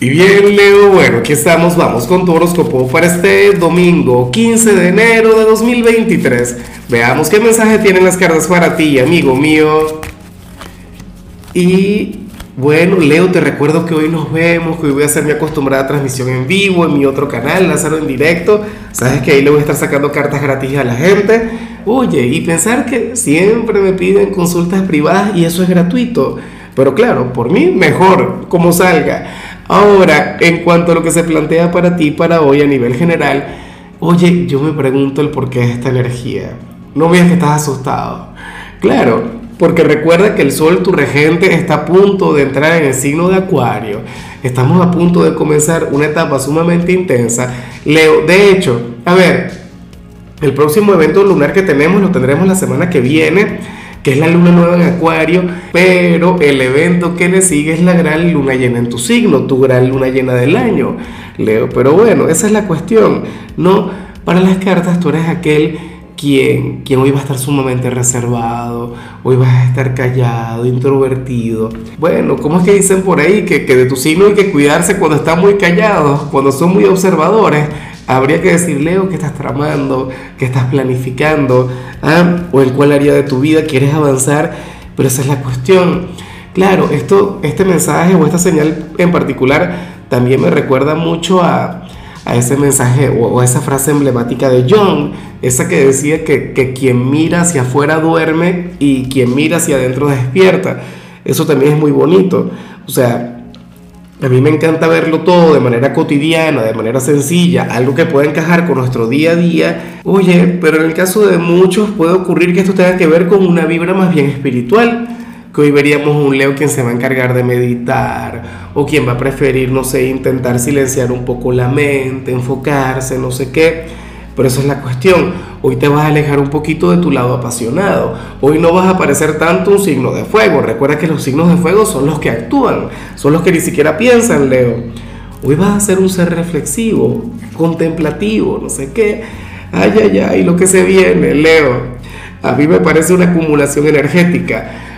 Y bien, Leo, bueno, aquí estamos, vamos con tu horóscopo para este domingo 15 de enero de 2023. Veamos qué mensaje tienen las cartas para ti, amigo mío. Y bueno, Leo, te recuerdo que hoy nos vemos, que hoy voy a hacer mi acostumbrada transmisión en vivo en mi otro canal, Lázaro en directo. Sabes que ahí le voy a estar sacando cartas gratis a la gente. Oye, y pensar que siempre me piden consultas privadas y eso es gratuito. Pero claro, por mí mejor, como salga. Ahora, en cuanto a lo que se plantea para ti, para hoy a nivel general, oye, yo me pregunto el porqué de esta energía. No veas que estás asustado. Claro, porque recuerda que el Sol, tu regente, está a punto de entrar en el signo de Acuario. Estamos a punto de comenzar una etapa sumamente intensa. Leo, de hecho, a ver, el próximo evento lunar que tenemos lo tendremos la semana que viene que es la luna nueva en Acuario, pero el evento que le sigue es la gran luna llena en tu signo, tu gran luna llena del año, Leo. Pero bueno, esa es la cuestión, ¿no? Para las cartas tú eres aquel quien, quien hoy va a estar sumamente reservado, hoy vas a estar callado, introvertido. Bueno, ¿cómo es que dicen por ahí que, que de tu signo hay que cuidarse cuando están muy callados, cuando son muy observadores? habría que decir, Leo, qué estás tramando, qué estás planificando, ¿ah? o en cuál área de tu vida quieres avanzar, pero esa es la cuestión. Claro, esto, este mensaje o esta señal en particular también me recuerda mucho a, a ese mensaje o, a esa frase emblemática de John, esa que decía que, que quien mira hacia afuera duerme y quien mira hacia adentro despierta. Eso también es muy bonito. O sea, a mí me encanta verlo todo de manera cotidiana, de manera sencilla, algo que pueda encajar con nuestro día a día. Oye, pero en el caso de muchos puede ocurrir que esto tenga que ver con una vibra más bien espiritual, hoy veríamos un Leo quien se va a encargar de meditar, o quien va a preferir, no sé, intentar silenciar un poco la mente, enfocarse, no sé qué. Pero esa es la cuestión. Hoy te vas a alejar un poquito de tu lado apasionado. Hoy no vas a parecer tanto un signo de fuego. Recuerda que los signos de fuego son los que actúan, son los que ni siquiera piensan, Leo. Hoy vas a ser un ser reflexivo, contemplativo, no sé qué. Ay, ay, ay, lo que se viene, Leo. A mí me parece una acumulación energética.